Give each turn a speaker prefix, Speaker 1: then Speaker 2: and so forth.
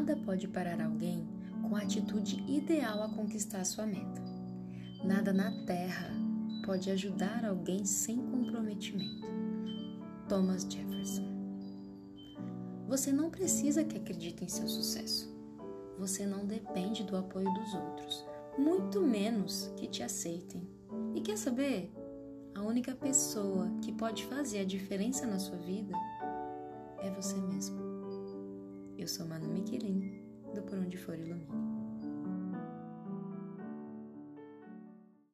Speaker 1: Nada pode parar alguém com a atitude ideal a conquistar sua meta. Nada na Terra pode ajudar alguém sem comprometimento. Thomas Jefferson. Você não precisa que acredite em seu sucesso. Você não depende do apoio dos outros, muito menos que te aceitem. E quer saber? A única pessoa que pode fazer a diferença na sua vida é você mesmo. Eu sou Manu Miquelin, do Por Onde For Ilumine.